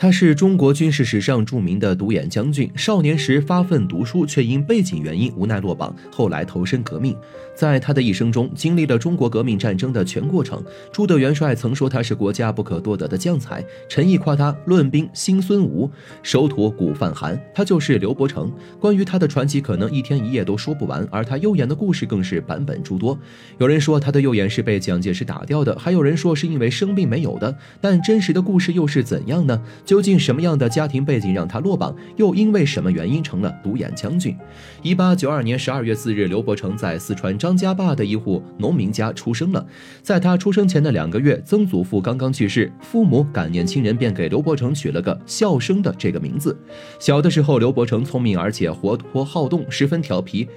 他是中国军事史上著名的独眼将军，少年时发奋读书，却因背景原因无奈落榜，后来投身革命。在他的一生中，经历了中国革命战争的全过程。朱德元帅曾说他是国家不可多得的将才，陈毅夸他论兵新孙吴，守土古范韩。他就是刘伯承。关于他的传奇，可能一天一夜都说不完，而他右眼的故事更是版本诸多。有人说他的右眼是被蒋介石打掉的，还有人说是因为生病没有的。但真实的故事又是怎样呢？究竟什么样的家庭背景让他落榜？又因为什么原因成了独眼将军？一八九二年十二月四日，刘伯承在四川张家坝的一户农民家出生了。在他出生前的两个月，曾祖父刚刚去世，父母感念亲人，便给刘伯承取了个孝生的这个名字。小的时候，刘伯承聪明而且活泼好动，十分调皮，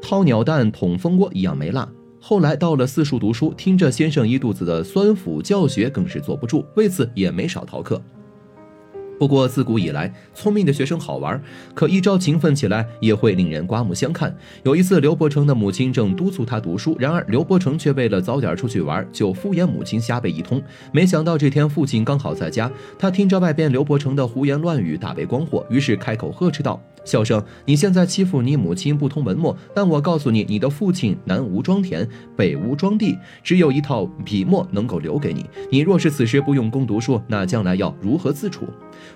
掏鸟蛋、捅蜂窝一样没落。后来到了四处读书，听着先生一肚子的酸腐教学，更是坐不住，为此也没少逃课。不过自古以来，聪明的学生好玩，可一朝勤奋起来也会令人刮目相看。有一次，刘伯承的母亲正督促他读书，然而刘伯承却为了早点出去玩，就敷衍母亲瞎背一通。没想到这天父亲刚好在家，他听着外边刘伯承的胡言乱语，大为光火，于是开口呵斥道。笑声，你现在欺负你母亲不通文墨，但我告诉你，你的父亲南无庄田，北无庄地，只有一套笔墨能够留给你。你若是此时不用功读书，那将来要如何自处？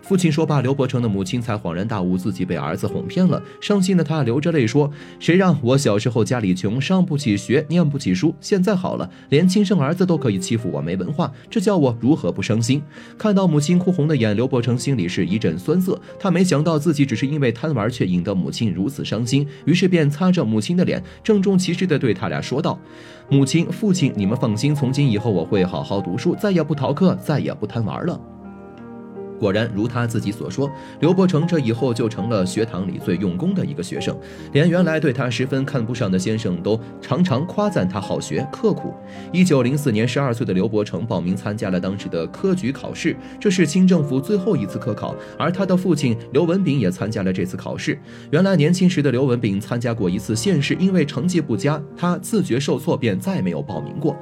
父亲说罢，刘伯承的母亲才恍然大悟，自己被儿子哄骗了。伤心的他流着泪说：“谁让我小时候家里穷，上不起学，念不起书，现在好了，连亲生儿子都可以欺负我没文化，这叫我如何不伤心？”看到母亲哭红的眼，刘伯承心里是一阵酸涩。他没想到自己只是因为贪。玩却引得母亲如此伤心，于是便擦着母亲的脸，郑重其事地对他俩说道：“母亲、父亲，你们放心，从今以后我会好好读书，再也不逃课，再也不贪玩了。”果然如他自己所说，刘伯承这以后就成了学堂里最用功的一个学生，连原来对他十分看不上的先生都常常夸赞他好学刻苦。一九零四年，十二岁的刘伯承报名参加了当时的科举考试，这是清政府最后一次科考，而他的父亲刘文炳也参加了这次考试。原来年轻时的刘文炳参加过一次县试，因为成绩不佳，他自觉受挫，便再没有报名过。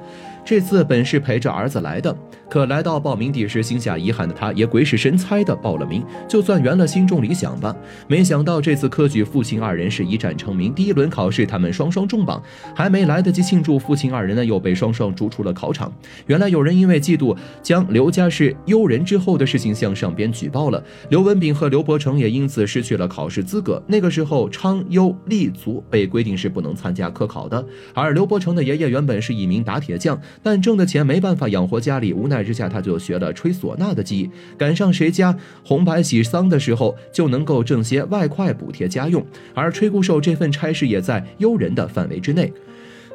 这次本是陪着儿子来的，可来到报名地时，心下遗憾的他，也鬼使神差的报了名，就算圆了心中理想吧。没想到这次科举，父亲二人是一战成名。第一轮考试，他们双双中榜，还没来得及庆祝，父亲二人呢又被双双逐出了考场。原来有人因为嫉妒，将刘家是优人之后的事情向上边举报了。刘文炳和刘伯承也因此失去了考试资格。那个时候，昌优立族被规定是不能参加科考的，而刘伯承的爷爷原本是一名打铁匠。但挣的钱没办法养活家里，无奈之下，他就学了吹唢呐的技艺。赶上谁家红白喜丧的时候，就能够挣些外快补贴家用。而吹鼓手这份差事也在优人的范围之内。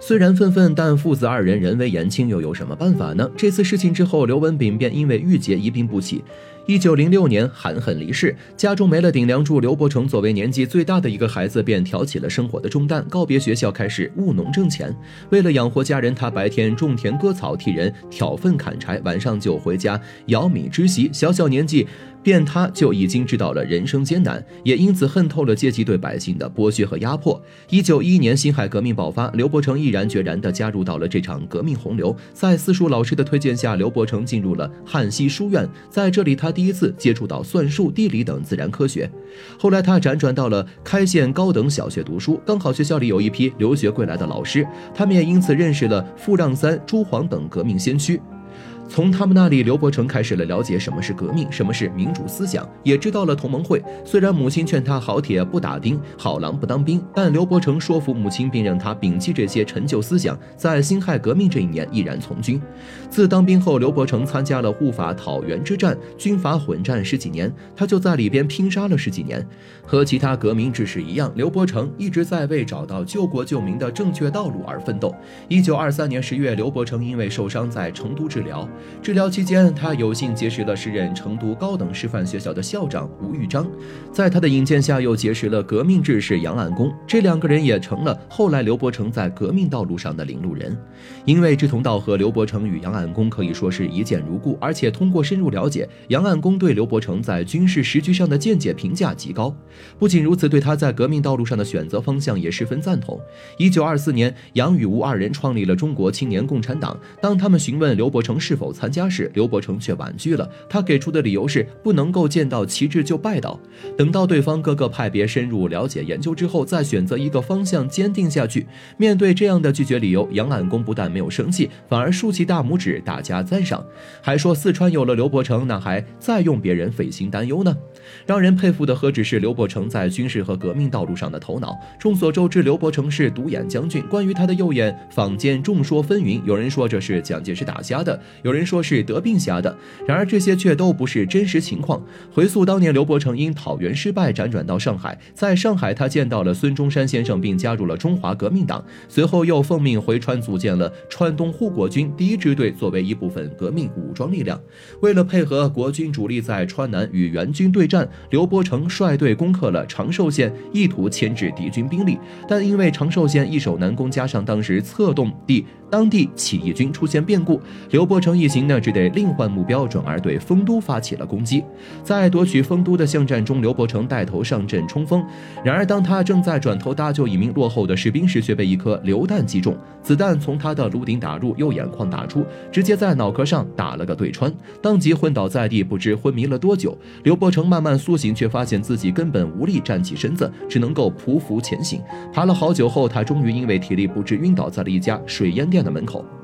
虽然愤愤，但父子二人人微言轻，又有什么办法呢？这次事情之后，刘文炳便因为郁结一病不起。一九零六年，含恨离世，家中没了顶梁柱。刘伯承作为年纪最大的一个孩子，便挑起了生活的重担。告别学校，开始务农挣钱。为了养活家人，他白天种田割草，替人挑粪砍柴，晚上就回家舀米织席。小小年纪。便他就已经知道了人生艰难，也因此恨透了阶级对百姓的剥削和压迫。一九一一年辛亥革命爆发，刘伯承毅然决然地加入到了这场革命洪流。在私塾老师的推荐下，刘伯承进入了汉西书院，在这里他第一次接触到算术、地理等自然科学。后来他辗转到了开县高等小学读书，刚好学校里有一批留学归来的老师，他们也因此认识了傅让三、朱晃等革命先驱。从他们那里，刘伯承开始了了解什么是革命，什么是民主思想，也知道了同盟会。虽然母亲劝他好铁不打钉，好狼不当兵，但刘伯承说服母亲，并让他摒弃这些陈旧思想，在辛亥革命这一年毅然从军。自当兵后，刘伯承参加了护法讨袁之战，军阀混战十几年，他就在里边拼杀了十几年。和其他革命志士一样，刘伯承一直在为找到救国救民的正确道路而奋斗。一九二三年十月，刘伯承因为受伤在成都治疗。治疗期间，他有幸结识了时任成都高等师范学校的校长吴玉章，在他的引荐下，又结识了革命志士杨岸公，这两个人也成了后来刘伯承在革命道路上的领路人。因为志同道合，刘伯承与杨岸公可以说是一见如故，而且通过深入了解，杨岸公对刘伯承在军事时局上的见解评价极高。不仅如此，对他在革命道路上的选择方向也十分赞同。一九二四年，杨与吴二人创立了中国青年共产党。当他们询问刘伯承是否参加时，刘伯承却婉拒了。他给出的理由是不能够见到旗帜就拜倒，等到对方各个派别深入了解研究之后，再选择一个方向坚定下去。面对这样的拒绝理由，杨暗公不但没有生气，反而竖起大拇指，大加赞赏，还说四川有了刘伯承，那还再用别人费心担忧呢？让人佩服的何止是刘伯承在军事和革命道路上的头脑？众所周知，刘伯承是独眼将军。关于他的右眼，坊间众说纷纭，有人说这是蒋介石打瞎的，有有人说是得病瞎的。然而这些却都不是真实情况。回溯当年，刘伯承因讨袁失败，辗转到上海，在上海他见到了孙中山先生，并加入了中华革命党。随后又奉命回川组建了川东护国军第一支队，作为一部分革命武装力量。为了配合国军主力在川南与援军对战。刘伯承率队攻克了长寿县，意图牵制敌军兵力，但因为长寿县易守难攻，加上当时策动地。当地起义军出现变故，刘伯承一行呢只得另换目标，转而对丰都发起了攻击。在夺取丰都的巷战中，刘伯承带头上阵冲锋。然而，当他正在转头搭救一名落后的士兵时，却被一颗榴弹击中，子弹从他的颅顶打入，右眼眶打出，直接在脑壳上打了个对穿，当即昏倒在地，不知昏迷了多久。刘伯承慢慢苏醒，却发现自己根本无力站起身子，只能够匍匐前行。爬了好久后，他终于因为体力不支晕倒在了一家水烟店。的门口。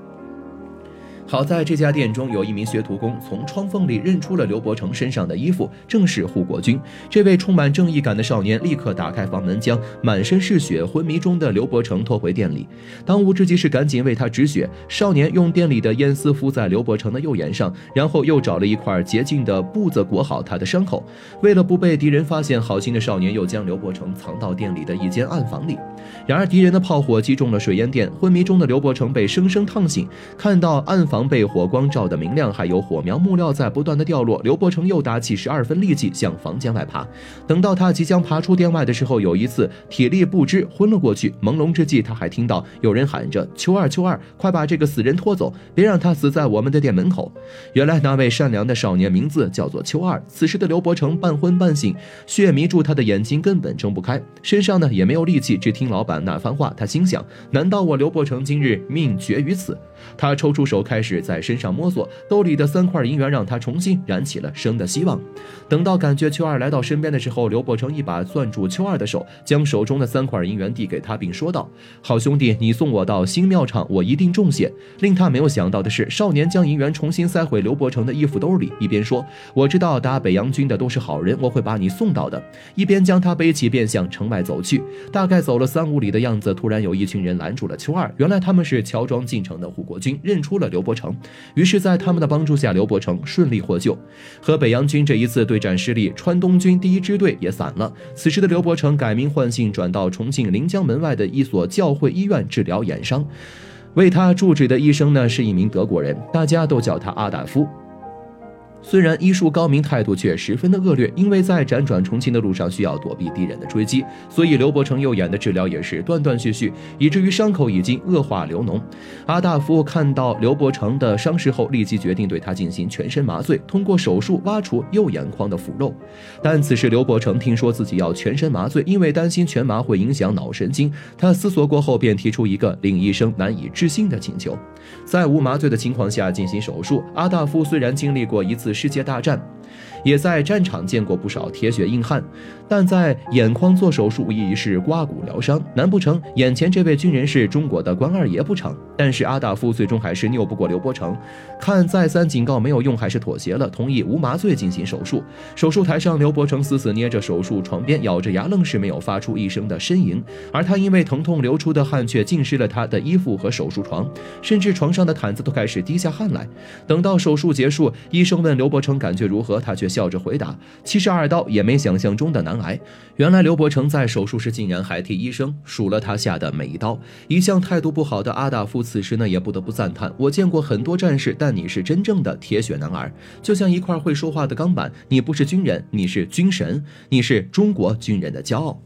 好在这家店中有一名学徒工从窗缝里认出了刘伯承身上的衣服，正是护国军。这位充满正义感的少年立刻打开房门，将满身是血、昏迷中的刘伯承拖回店里。当务之急是赶紧为他止血。少年用店里的烟丝敷在刘伯承的右眼上，然后又找了一块洁净的布子裹好他的伤口。为了不被敌人发现，好心的少年又将刘伯承藏到店里的一间暗房里。然而敌人的炮火击中了水烟店，昏迷中的刘伯承被生生烫醒。看到暗房。防被火光照得明亮，还有火苗木料在不断的掉落。刘伯承又打起十二分力气向房间外爬。等到他即将爬出店外的时候，有一次体力不支昏了过去。朦胧之际，他还听到有人喊着：“秋二，秋二，快把这个死人拖走，别让他死在我们的店门口。”原来那位善良的少年名字叫做秋二。此时的刘伯承半昏半醒，血迷住他的眼睛，根本睁不开，身上呢也没有力气。只听老板那番话，他心想：难道我刘伯承今日命绝于此？他抽出手开始。是在身上摸索，兜里的三块银元让他重新燃起了生的希望。等到感觉秋二来到身边的时候，刘伯承一把攥住秋二的手，将手中的三块银元递给他，并说道：“好兄弟，你送我到新庙场，我一定重谢。”令他没有想到的是，少年将银元重新塞回刘伯承的衣服兜里，一边说：“我知道打北洋军的都是好人，我会把你送到的。”一边将他背起，便向城外走去。大概走了三五里的样子，突然有一群人拦住了秋二。原来他们是乔装进城的护国军，认出了刘伯。成，于是，在他们的帮助下，刘伯承顺利获救。和北洋军这一次对战失利，川东军第一支队也散了。此时的刘伯承改名换姓，转到重庆临江门外的一所教会医院治疗眼伤。为他住治的医生呢，是一名德国人，大家都叫他阿达夫。虽然医术高明，态度却十分的恶劣。因为在辗转重庆的路上需要躲避敌人的追击，所以刘伯承右眼的治疗也是断断续续，以至于伤口已经恶化流脓。阿大夫看到刘伯承的伤势后，立即决定对他进行全身麻醉，通过手术挖除右眼眶的腐肉。但此时刘伯承听说自己要全身麻醉，因为担心全麻会影响脑神经，他思索过后便提出一个令医生难以置信的请求：在无麻醉的情况下进行手术。阿大夫虽然经历过一次。世界大战。也在战场见过不少铁血硬汉，但在眼眶做手术无疑是刮骨疗伤。难不成眼前这位军人是中国的关二爷不成？但是阿大夫最终还是拗不过刘伯承，看再三警告没有用，还是妥协了，同意无麻醉进行手术。手术台上，刘伯承死死捏着手术床边，咬着牙，愣是没有发出一声的呻吟。而他因为疼痛流出的汗却浸湿了他的衣服和手术床，甚至床上的毯子都开始滴下汗来。等到手术结束，医生问刘伯承感觉如何，他却。笑着回答：“七十二刀也没想象中的难挨。”原来刘伯承在手术时竟然还替医生数了他下的每一刀。一向态度不好的阿大夫此时呢也不得不赞叹：“我见过很多战士，但你是真正的铁血男儿，就像一块会说话的钢板。你不是军人，你是军神，你是中国军人的骄傲。”